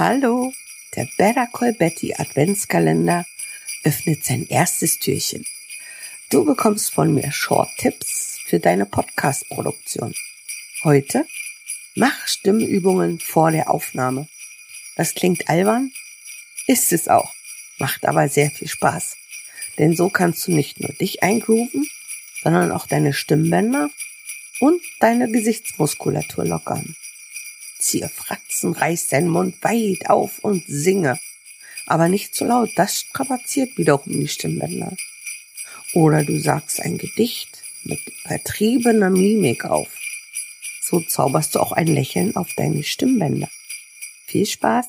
Hallo, der Better Call Betty Adventskalender öffnet sein erstes Türchen. Du bekommst von mir Short-Tipps für deine Podcast-Produktion. Heute mach Stimmübungen vor der Aufnahme. Das klingt albern, ist es auch, macht aber sehr viel Spaß. Denn so kannst du nicht nur dich eingrooven, sondern auch deine Stimmbänder und deine Gesichtsmuskulatur lockern. Ziehe Fratzen, reiß deinen Mund weit auf und singe. Aber nicht zu laut, das strapaziert wiederum die Stimmbänder. Oder du sagst ein Gedicht mit übertriebener Mimik auf. So zauberst du auch ein Lächeln auf deine Stimmbänder. Viel Spaß!